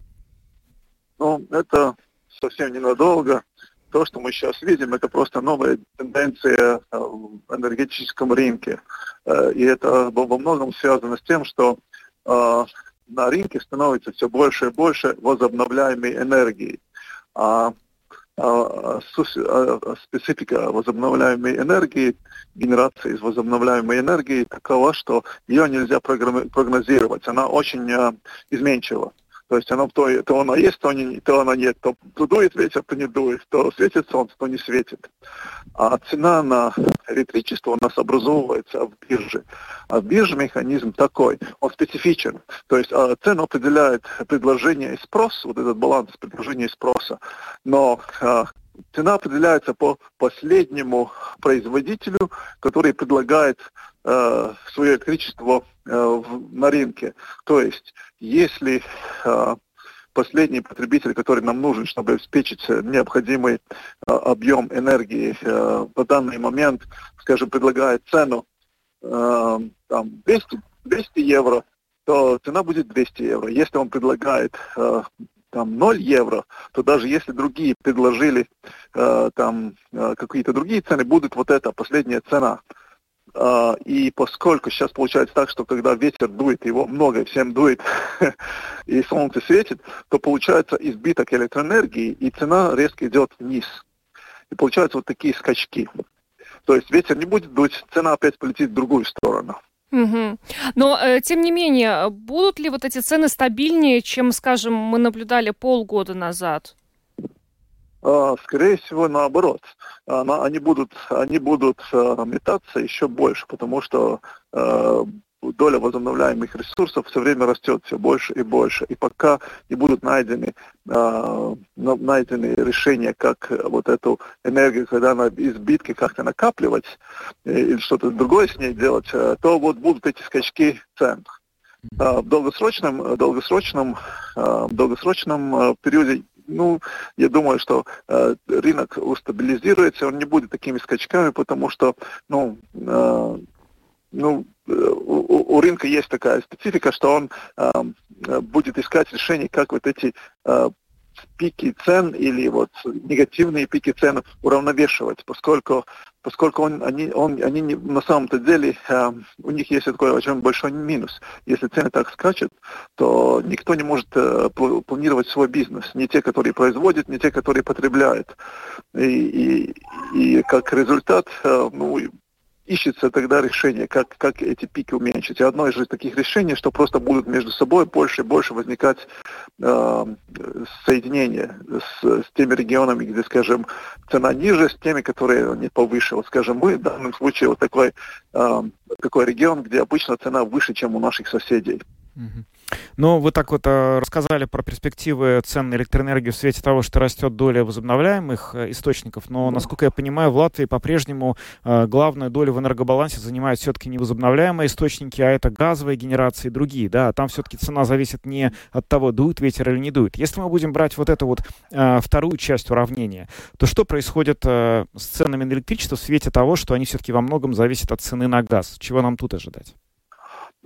Ну, это совсем ненадолго. то, что мы сейчас видим, это просто новая тенденция в энергетическом рынке. И это во многом связано с тем, что на рынке становится все больше и больше возобновляемой энергии. А, специфика возобновляемой энергии, генерация из возобновляемой энергии такова, что ее нельзя прогнозировать. Она очень а, изменчива. То есть оно то, то оно есть, то, не, то оно нет. То, то дует ветер, то не дует. То светит солнце, то не светит. А цена на электричество у нас образовывается в бирже. А в бирже механизм такой, он специфичен. То есть а, цену определяет предложение и спрос, вот этот баланс предложения и спроса. Но а, цена определяется по последнему производителю, который предлагает э, свое электричество в, на рынке. То есть, если последний потребитель, который нам нужен, чтобы обеспечить необходимый э, объем энергии э, в данный момент, скажем, предлагает цену э, там 200, 200 евро, то цена будет 200 евро. Если он предлагает э, там 0 евро, то даже если другие предложили э, там э, какие-то другие цены, будет вот эта последняя цена. Э, и поскольку сейчас получается так, что когда ветер дует, его много, всем дует, и солнце светит, то получается избиток электроэнергии, и цена резко идет вниз. И получаются вот такие скачки. То есть ветер не будет дуть, цена опять полетит в другую сторону. Угу. Но, э, тем не менее, будут ли вот эти цены стабильнее, чем, скажем, мы наблюдали полгода назад? А, скорее всего, наоборот. Они будут, они будут э, метаться еще больше, потому что э, доля возобновляемых ресурсов все время растет все больше и больше. И пока не будут найдены, э, найдены решения, как вот эту энергию, когда она избитки как-то накапливать или что-то другое с ней делать, э, то вот будут эти скачки цен. Э, в долгосрочном, долгосрочном, э, долгосрочном э, периоде ну, я думаю, что э, рынок устабилизируется, он не будет такими скачками, потому что, ну, э, ну, э, у, у рынка есть такая специфика, что он э, будет искать решение, как вот эти э, пики цен или вот негативные пики цен уравновешивать, поскольку поскольку он, они, он, они не, на самом-то деле, э, у них есть такой очень большой минус. Если цены так скачут, то никто не может э, планировать свой бизнес. Не те, которые производят, не те, которые потребляют. И, и, и как результат, э, ну, ищется тогда решение, как, как эти пики уменьшить. И одно из таких решений, что просто будут между собой больше и больше возникать э, соединения с, с теми регионами, где, скажем, цена ниже, с теми, которые не повыше. Вот, скажем, мы в данном случае вот такой, э, такой регион, где обычно цена выше, чем у наших соседей. Ну, вы так вот э, рассказали про перспективы цен на электроэнергию в свете того, что растет доля возобновляемых э, источников, но, насколько я понимаю, в Латвии по-прежнему э, главную долю в энергобалансе занимают все-таки не возобновляемые источники, а это газовые генерации и другие, да, там все-таки цена зависит не от того, дует ветер или не дует. Если мы будем брать вот эту вот вторую часть уравнения, то что происходит с ценами на электричество в свете того, что они все-таки во многом зависят от цены на газ? Чего нам тут ожидать?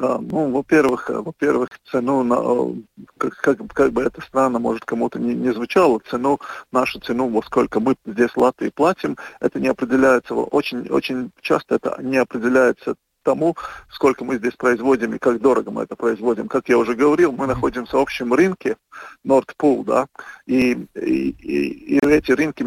Да, ну, во-первых, э, во-первых, цену, на, э, как, как, как бы это странно, может, кому-то не, не звучало, цену, нашу цену, во сколько мы здесь в Латвии платим, это не определяется, очень, очень часто это не определяется тому, сколько мы здесь производим и как дорого мы это производим. Как я уже говорил, мы находимся в общем рынке Nordpool, да, и, и, и, эти рынки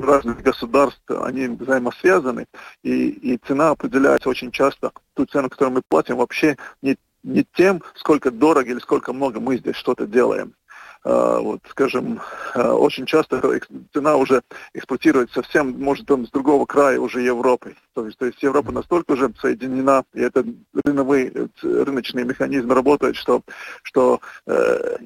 разных государств, они взаимосвязаны, и, и цена определяется очень часто, ту цену, которую мы платим, вообще не, не тем, сколько дорого или сколько много мы здесь что-то делаем. А, вот, скажем, а, очень часто цена уже эксплуатируется совсем, может, там, с другого края уже Европы. То есть, то есть Европа настолько уже соединена, и это рыночные, рыночные механизмы работают, что, что э,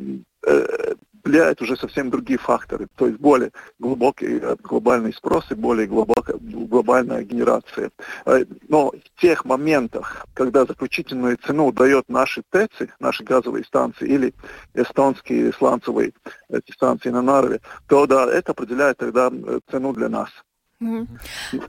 э, влияют уже совсем другие факторы, то есть более глубокий э, глобальный спрос и более глубокая, глобальная генерация. Э, но в тех моментах, когда заключительную цену дает наши ТЭЦи, наши газовые станции или эстонские сланцевые эти станции на Нарве, то да, это определяет тогда э, цену для нас. Mm-hmm.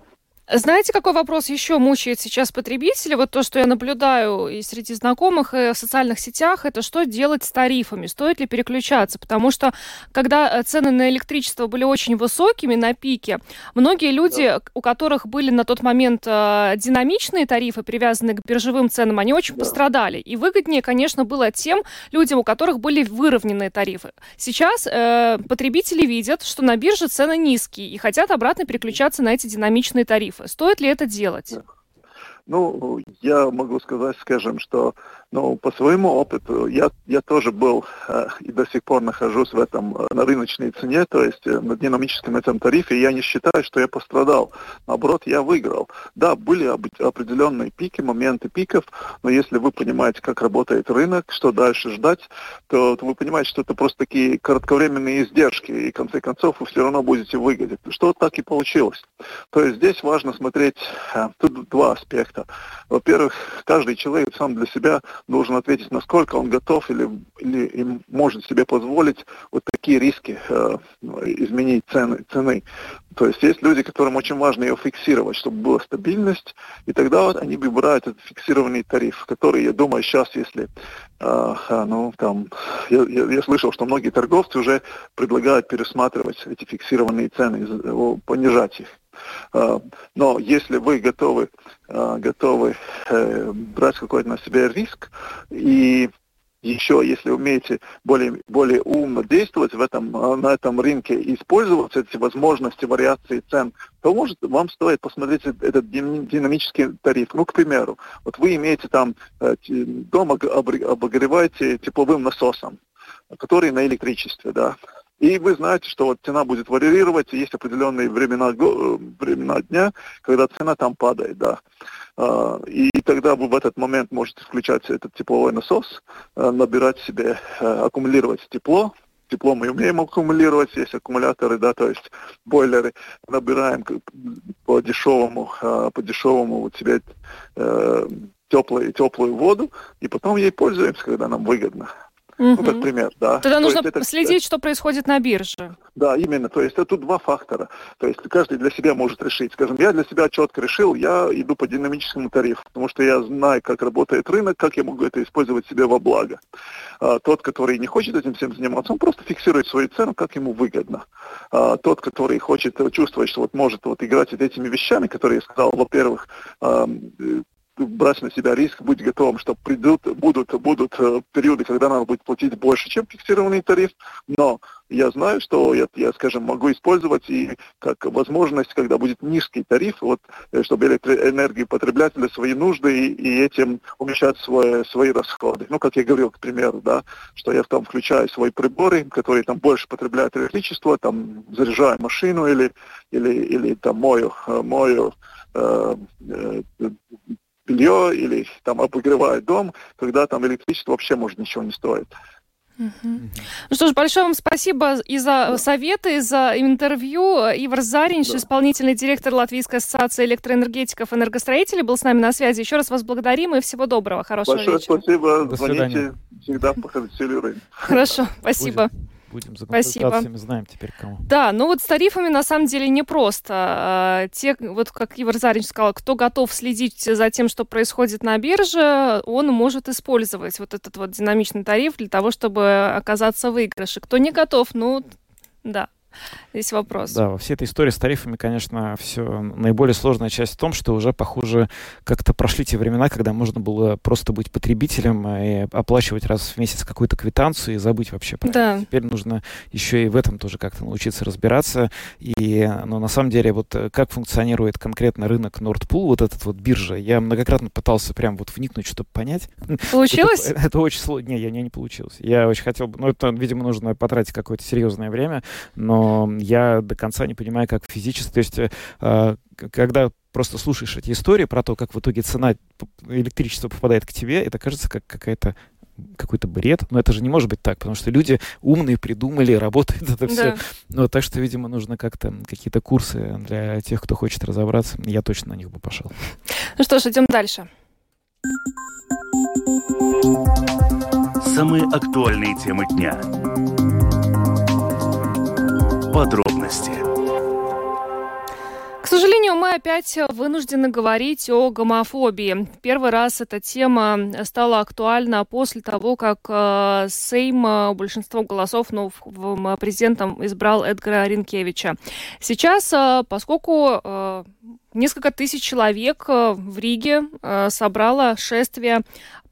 Знаете, какой вопрос еще мучает сейчас потребителей? Вот то, что я наблюдаю и среди знакомых, и в социальных сетях, это что делать с тарифами? Стоит ли переключаться? Потому что, когда э, цены на электричество были очень высокими, на пике, многие люди, да. у которых были на тот момент э, динамичные тарифы, привязанные к биржевым ценам, они очень да. пострадали. И выгоднее, конечно, было тем людям, у которых были выровненные тарифы. Сейчас э, потребители видят, что на бирже цены низкие и хотят обратно переключаться на эти динамичные тарифы. Стоит ли это делать? Ну, я могу сказать, скажем, что ну, по своему опыту я, я тоже был э, и до сих пор нахожусь в этом э, на рыночной цене, то есть э, на динамическом этом тарифе, я не считаю, что я пострадал. Наоборот, я выиграл. Да, были об, определенные пики, моменты пиков, но если вы понимаете, как работает рынок, что дальше ждать, то, то вы понимаете, что это просто такие кратковременные издержки, и в конце концов вы все равно будете выгодить. Что так и получилось. То есть здесь важно смотреть, э, тут два аспекта. Во-первых, каждый человек сам для себя должен ответить, насколько он готов или, или им может себе позволить вот такие риски э, изменить цены, цены. То есть есть люди, которым очень важно ее фиксировать, чтобы была стабильность, и тогда вот они выбирают этот фиксированный тариф, который, я думаю, сейчас, если, э, ну, там, я, я, я слышал, что многие торговцы уже предлагают пересматривать эти фиксированные цены, понижать их. А, но если вы готовы, а, готовы э, брать какой-то на себя риск и еще, если умеете более, более умно действовать в этом, на этом рынке и использовать эти возможности вариации цен, то может вам стоит посмотреть этот динамический тариф. Ну, к примеру, вот вы имеете там э, дом обогреваете тепловым насосом, который на электричестве, да. И вы знаете, что вот цена будет варьировать, есть определенные времена, э, времена дня, когда цена там падает, да. А, и тогда вы в этот момент можете включать этот тепловой насос, э, набирать себе, э, аккумулировать тепло, тепло мы умеем аккумулировать, есть аккумуляторы, да, то есть бойлеры, набираем по дешевому, по дешевому вот себе теплую, теплую воду, и потом ей пользуемся, когда нам выгодно. Угу. Ну, как пример, да. Тогда То нужно это, следить, что происходит на бирже. Да, именно. То есть это тут два фактора. То есть каждый для себя может решить. Скажем, я для себя четко решил, я иду по динамическому тарифу, потому что я знаю, как работает рынок, как я могу это использовать себе во благо. А, тот, который не хочет этим всем заниматься, он просто фиксирует свою цену, как ему выгодно. А, тот, который хочет чувствовать, что вот может вот играть этими вещами, которые я сказал, во-первых, а, брать на себя риск, быть готовым, что придут, будут, будут э, периоды, когда надо будет платить больше, чем фиксированный тариф, но я знаю, что я, я скажем, могу использовать и как возможность, когда будет низкий тариф, вот, э, чтобы электроэнергию потреблять для свои нужды и, и этим уменьшать свои, свои расходы. Ну, как я говорил, к примеру, да, что я там включаю свои приборы, которые там больше потребляют электричество, там заряжаю машину или, или, или там мою, мою э, белье или там обогревает дом, когда там электричество вообще может ничего не стоит. Угу. Ну что ж, большое вам спасибо и за да. советы, и за интервью. Ивар Заринч, да. исполнительный директор Латвийской ассоциации электроэнергетиков и энергостроителей, был с нами на связи. Еще раз вас благодарим и всего доброго. Хорошего Большое вечера. спасибо. До Звоните. Свидания. Всегда по Хорошо, спасибо. Будем будем за консультациями, знаем теперь кому. Да, ну вот с тарифами на самом деле непросто. А, те, вот как Ивар Зарич сказал, кто готов следить за тем, что происходит на бирже, он может использовать вот этот вот динамичный тариф для того, чтобы оказаться в выигрыше. Кто не готов, ну, да, Здесь вопрос. Да, во всей этой истории с тарифами, конечно, все наиболее сложная часть в том, что уже, похоже, как-то прошли те времена, когда можно было просто быть потребителем и оплачивать раз в месяц какую-то квитанцию и забыть вообще про да. это. Теперь нужно еще и в этом тоже как-то научиться разбираться. И, ну, на самом деле, вот э, как функционирует конкретно рынок Nordpool, вот этот вот биржа, я многократно пытался прям вот вникнуть, чтобы понять. Получилось? это, это очень сложно. Не, я не, не получилось. Я очень хотел бы, ну, это, видимо, нужно потратить какое-то серьезное время, но я до конца не понимаю, как физически, то есть э, когда просто слушаешь эти истории про то, как в итоге цена электричества попадает к тебе, это кажется как какая-то какой-то бред, но это же не может быть так, потому что люди умные придумали, работает это все. Да. Ну, так что, видимо, нужно как-то какие-то курсы для тех, кто хочет разобраться. Я точно на них бы пошел. Ну что ж, идем дальше. Самые актуальные темы дня подробности. К сожалению, мы опять вынуждены говорить о гомофобии. Первый раз эта тема стала актуальна после того, как э, Сейм э, большинством голосов ну, президентом избрал Эдгара Ринкевича. Сейчас, э, поскольку несколько тысяч человек в Риге собрало шествие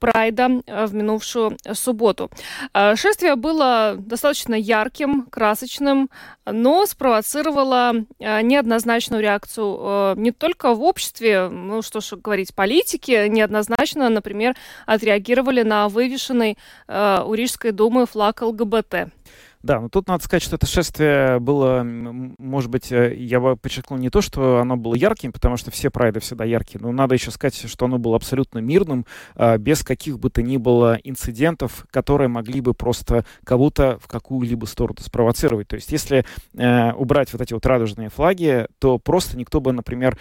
Прайда э, в минувшую субботу. Э, шествие было достаточно ярким, красочным, но спровоцировало э, неоднозначную реакцию не только в обществе, ну что ж говорить, политики неоднозначно, например, отреагировали на вывешенный у Рижской думы флаг ЛГБТ. Да, но тут надо сказать, что это шествие было, может быть, э, я бы подчеркнул не то, что оно было ярким, потому что все прайды всегда яркие, но надо еще сказать, что оно было абсолютно мирным, а, без каких бы то ни было инцидентов, которые могли бы просто кого-то в какую-либо сторону спровоцировать. То есть если э, убрать вот эти вот радужные флаги, то просто никто бы, например,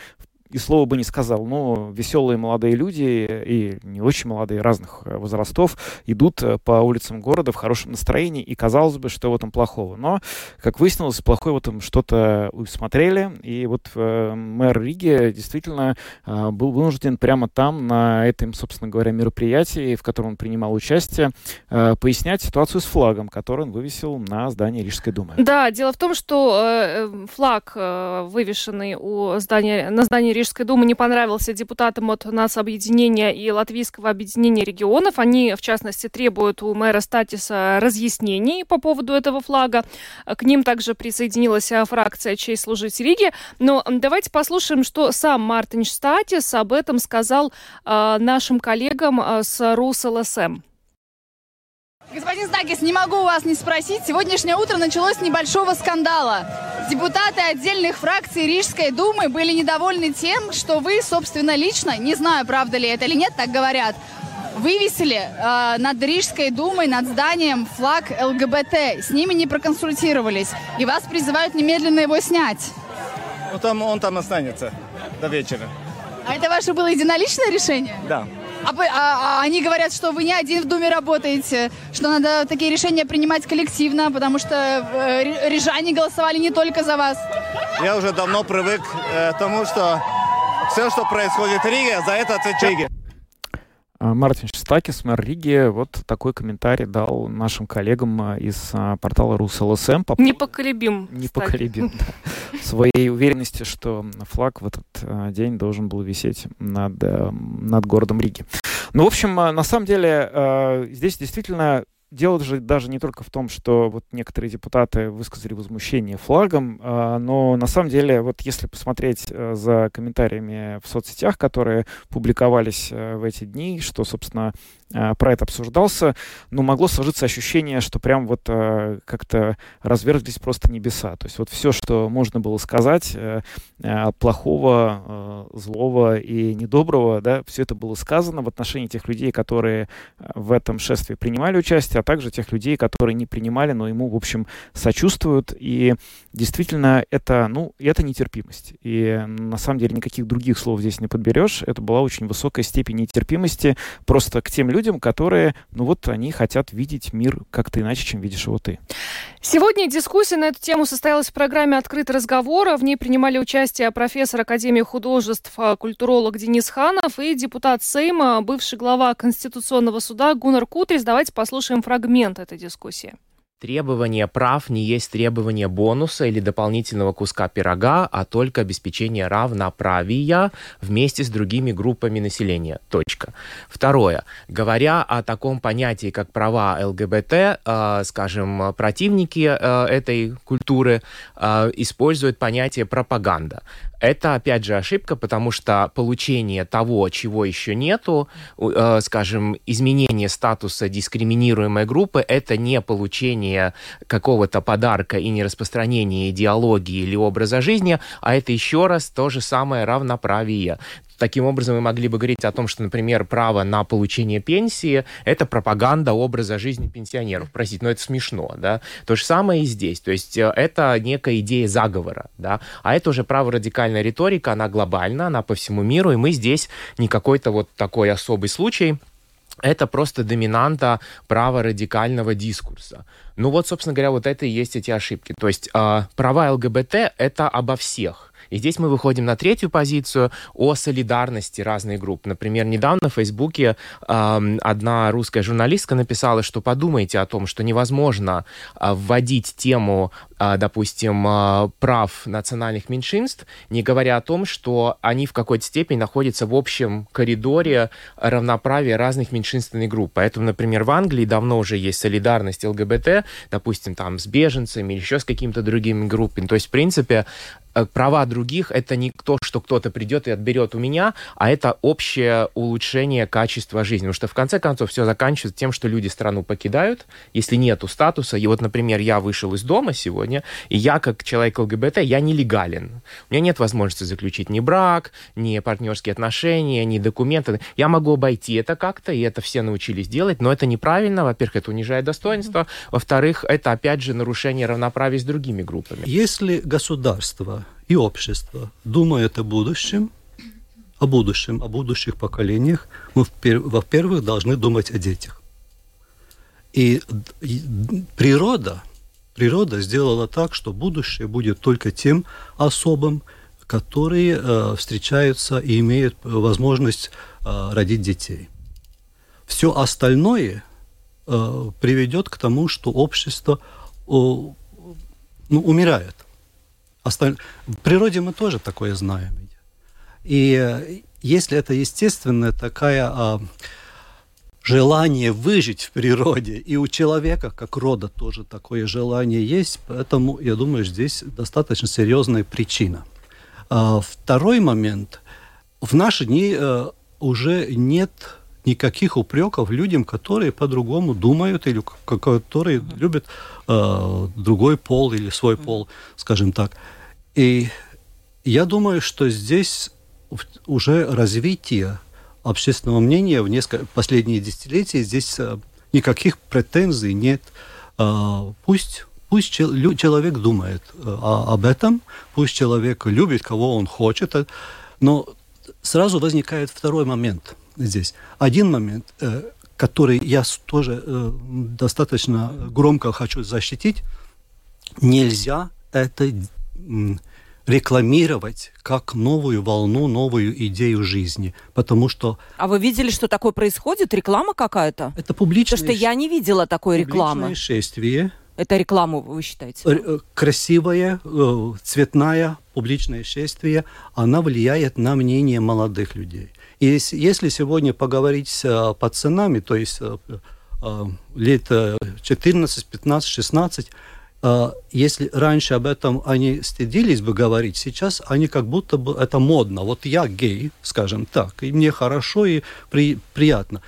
и слова бы не сказал. Но веселые молодые люди и не очень молодые, разных э, возрастов идут э, по улицам города в хорошем настроении, и казалось бы, что в этом плохого. Но, как выяснилось, плохое в этом что-то усмотрели, и вот э, мэр Риги действительно э, был вынужден прямо там, на этом, собственно говоря, мероприятии, в котором он принимал участие, э, пояснять ситуацию с флагом, который он вывесил на здании Рижской думы. Да, дело в том, что э, флаг, э, вывешенный у здания, на здании Рижской думы не понравился депутатам от нас объединения и Латвийского объединения регионов. Они, в частности, требуют у мэра Статиса разъяснений по поводу этого флага. К ним также присоединилась а, фракция «Честь служить Риге». Но давайте послушаем, что сам Мартин Статис об этом сказал э, нашим коллегам э, с РусЛСМ. Господин Стагис, не могу вас не спросить. Сегодняшнее утро началось с небольшого скандала. Депутаты отдельных фракций Рижской думы были недовольны тем, что вы, собственно, лично, не знаю, правда ли это или нет, так говорят, вывесили э, над Рижской думой, над зданием флаг ЛГБТ. С ними не проконсультировались. И вас призывают немедленно его снять. Ну, там, он там останется до вечера. А это ваше было единоличное решение? Да. А, а, а они говорят, что вы не один в Думе работаете, что надо такие решения принимать коллективно, потому что э, рижане голосовали не только за вас. Я уже давно привык э, к тому, что все, что происходит в Риге, за это отвечает Мартин Шестакис, мэр Риги, вот такой комментарий дал нашим коллегам а, из а, портала РусЛСМ. По... Непоколебим. Непоколебим, да. Своей уверенности, что флаг в этот день должен был висеть над, над городом Риги. Ну, в общем, на самом деле, здесь действительно дело же даже не только в том, что вот некоторые депутаты высказали возмущение флагом, а, но на самом деле, вот если посмотреть э, за комментариями в соцсетях, которые публиковались э, в эти дни, что, собственно, э, про это обсуждался, ну, могло сложиться ощущение, что прям вот как-то разверзлись просто небеса. То есть вот все, что можно было сказать плохого, злого и недоброго, да, все это было сказано в отношении тех людей, которые в этом шествии принимали участие, а также тех людей, которые не принимали, но ему, в общем, сочувствуют. И действительно, это, ну, это нетерпимость. И на самом деле никаких других слов здесь не подберешь. Это была очень высокая степень нетерпимости просто к тем людям, которые, ну вот, они хотят видеть мир как-то иначе, чем видишь его ты. Сегодня дискуссия на эту тему состоялась в программе «Открытый разговор». В ней принимали участие профессор Академии художеств, а, культуролог Денис Ханов и депутат Сейма, бывший глава Конституционного суда Гуннар Кутрис. Давайте послушаем фрагмент этой дискуссии. Требование прав не есть требование бонуса или дополнительного куска пирога, а только обеспечение равноправия вместе с другими группами населения. Точка. Второе. Говоря о таком понятии, как права ЛГБТ, э, скажем, противники э, этой культуры э, используют понятие пропаганда. Это, опять же, ошибка, потому что получение того, чего еще нету, э, скажем, изменение статуса дискриминируемой группы, это не получение какого-то подарка и не распространение идеологии или образа жизни, а это еще раз то же самое равноправие. Таким образом, мы могли бы говорить о том, что, например, право на получение пенсии – это пропаганда образа жизни пенсионеров. Простите, но это смешно, да? То же самое и здесь. То есть э, это некая идея заговора, да? А это уже право радикальная риторика, она глобальна, она по всему миру, и мы здесь не какой-то вот такой особый случай, это просто доминанта права радикального дискурса. Ну вот, собственно говоря, вот это и есть эти ошибки. То есть э, права ЛГБТ — это обо всех. И здесь мы выходим на третью позицию о солидарности разных групп. Например, недавно в Фейсбуке э, одна русская журналистка написала, что подумайте о том, что невозможно э, вводить тему, допустим, э, прав национальных меньшинств, не говоря о том, что они в какой-то степени находятся в общем коридоре равноправия разных меньшинственных групп. Поэтому, например, в Англии давно уже есть солидарность ЛГБТ, допустим, там с беженцами или еще с какими-то другими группами. То есть, в принципе, Э, права других это не то, что кто-то придет и отберет у меня, а это общее улучшение качества жизни. Потому что в конце концов все заканчивается тем, что люди страну покидают, если нету статуса. И вот, например, я вышел из дома сегодня, и я как человек ЛГБТ, я нелегален. У меня нет возможности заключить ни брак, ни партнерские отношения, ни документы. Я могу обойти это как-то, и это все научились делать, но это неправильно. Во-первых, это унижает достоинство. Во-вторых, это опять же нарушение равноправия с другими группами. Если государство и общество думает о будущем, о будущем, о будущих поколениях, мы, во-первых, должны думать о детях. И природа, природа сделала так, что будущее будет только тем особым, которые э, встречаются и имеют возможность э, родить детей. Все остальное э, приведет к тому, что общество э, ну, умирает. В природе мы тоже такое знаем. И э, если это естественная такая а, желание выжить в природе, и у человека, как рода, тоже такое желание есть, поэтому, я думаю, здесь достаточно серьезная причина. А, второй момент. В наши дни а, уже нет никаких упреков людям, которые по-другому думают или которые любят э, другой пол или свой пол, скажем так. И я думаю, что здесь уже развитие общественного мнения в несколько последние десятилетия здесь э, никаких претензий нет. Э, пусть пусть человек думает э, об этом, пусть человек любит, кого он хочет, но сразу возникает второй момент – здесь. Один момент, который я тоже достаточно громко хочу защитить, нельзя это рекламировать как новую волну, новую идею жизни, потому что... А вы видели, что такое происходит? Реклама какая-то? Это публичное... Потому что я не видела такой рекламы. Публичное шествие. Это рекламу, вы считаете? Э, красивое, цветная публичное шествие, она влияет на мнение молодых людей. И если сегодня поговорить э, пацанами, то есть э, э, лет 14, 15, 16, если раньше об этом они стыдились бы говорить, сейчас они как будто бы это модно. Вот я гей, скажем так, и мне хорошо и при, приятно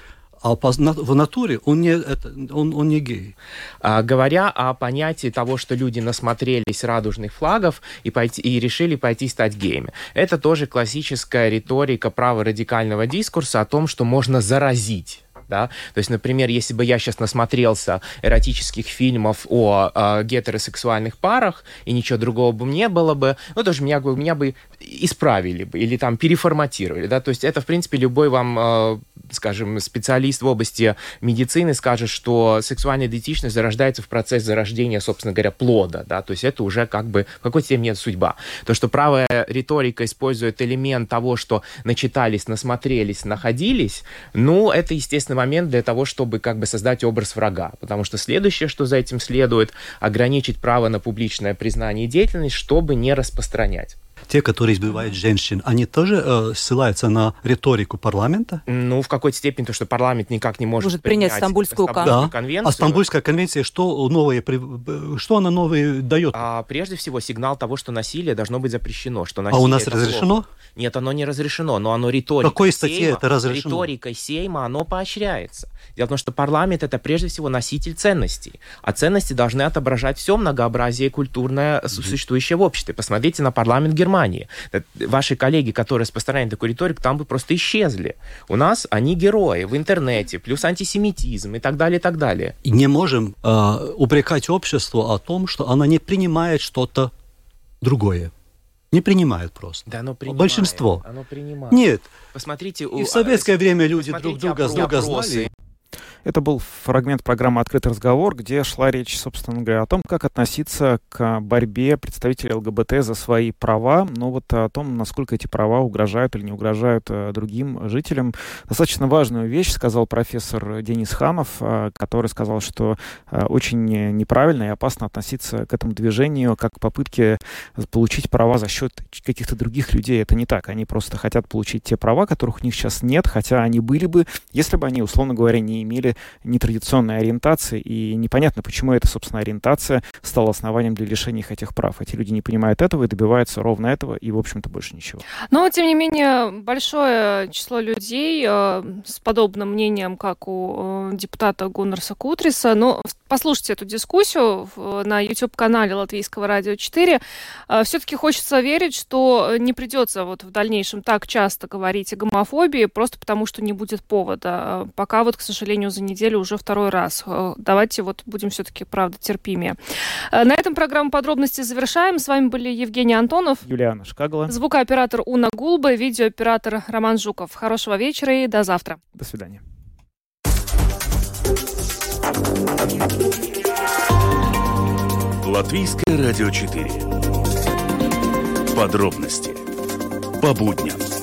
а по, на, в натуре он не, это, он, он не гей. А, говоря о понятии того, что люди насмотрелись радужных флагов и, пойти, и решили пойти стать геями, это тоже классическая риторика праворадикального дискурса о том, что можно заразить да, то есть, например, если бы я сейчас насмотрелся эротических фильмов о э, гетеросексуальных парах и ничего другого бы не было бы, ну тоже меня бы меня бы исправили бы или там переформатировали, да, то есть это в принципе любой вам э, скажем, специалист в области медицины скажет, что сексуальная идентичность зарождается в процесс зарождения, собственно говоря, плода, да, то есть это уже как бы в какой-то степени судьба. То, что правая риторика использует элемент того, что начитались, насмотрелись, находились, ну, это естественный момент для того, чтобы как бы создать образ врага, потому что следующее, что за этим следует, ограничить право на публичное признание и деятельность, чтобы не распространять те, которые избивают женщин, они тоже э, ссылаются на риторику парламента? Ну, в какой-то степени, то, что парламент никак не может, может принять Стамбульскую, да. конвенцию. А Стамбульская конвенция, что новое, что она новое дает? А, прежде всего, сигнал того, что насилие должно быть запрещено. Что насилие а у нас разрешено? Плохо. Нет, оно не разрешено, но оно риторикой Какой статье Сейма, это разрешено? Риторикой Сейма оно поощряется. Дело в том, что парламент это прежде всего носитель ценностей, а ценности должны отображать все многообразие культурное, существующее в обществе. Посмотрите на парламент Германии. Ваши коллеги, которые распространяют такую риторику, там бы просто исчезли. У нас они герои в интернете, плюс антисемитизм и так далее, и так далее. И не можем э, упрекать общество о том, что оно не принимает что-то другое. Не принимают просто. Да, оно принимает. Большинство. Оно принимает. Нет. Посмотрите. И в советское время люди друг друга, друга знали. Это был фрагмент программы «Открытый разговор», где шла речь, собственно говоря, о том, как относиться к борьбе представителей ЛГБТ за свои права, но вот о том, насколько эти права угрожают или не угрожают э, другим жителям. Достаточно важную вещь сказал профессор Денис Ханов, э, который сказал, что э, очень неправильно и опасно относиться к этому движению как к попытке получить права за счет каких-то других людей. Это не так. Они просто хотят получить те права, которых у них сейчас нет, хотя они были бы, если бы они, условно говоря, не имели нетрадиционной ориентации, и непонятно, почему эта, собственно, ориентация стала основанием для лишения их этих прав. Эти люди не понимают этого и добиваются ровно этого, и, в общем-то, больше ничего. Но, тем не менее, большое число людей э, с подобным мнением, как у э, депутата Гуннерса Кутриса, но послушайте эту дискуссию на YouTube-канале Латвийского радио 4. Э, все-таки хочется верить, что не придется вот в дальнейшем так часто говорить о гомофобии, просто потому что не будет повода. Пока вот, к сожалению, за неделю уже второй раз. Э, давайте вот будем все-таки, правда, терпимее. Э, на этом программу подробности завершаем. С вами были Евгений Антонов, Юлиана Шкагала, звукооператор Уна Гулба, видеооператор Роман Жуков. Хорошего вечера и до завтра. До свидания. Латвийское радио 4. Подробности по будням.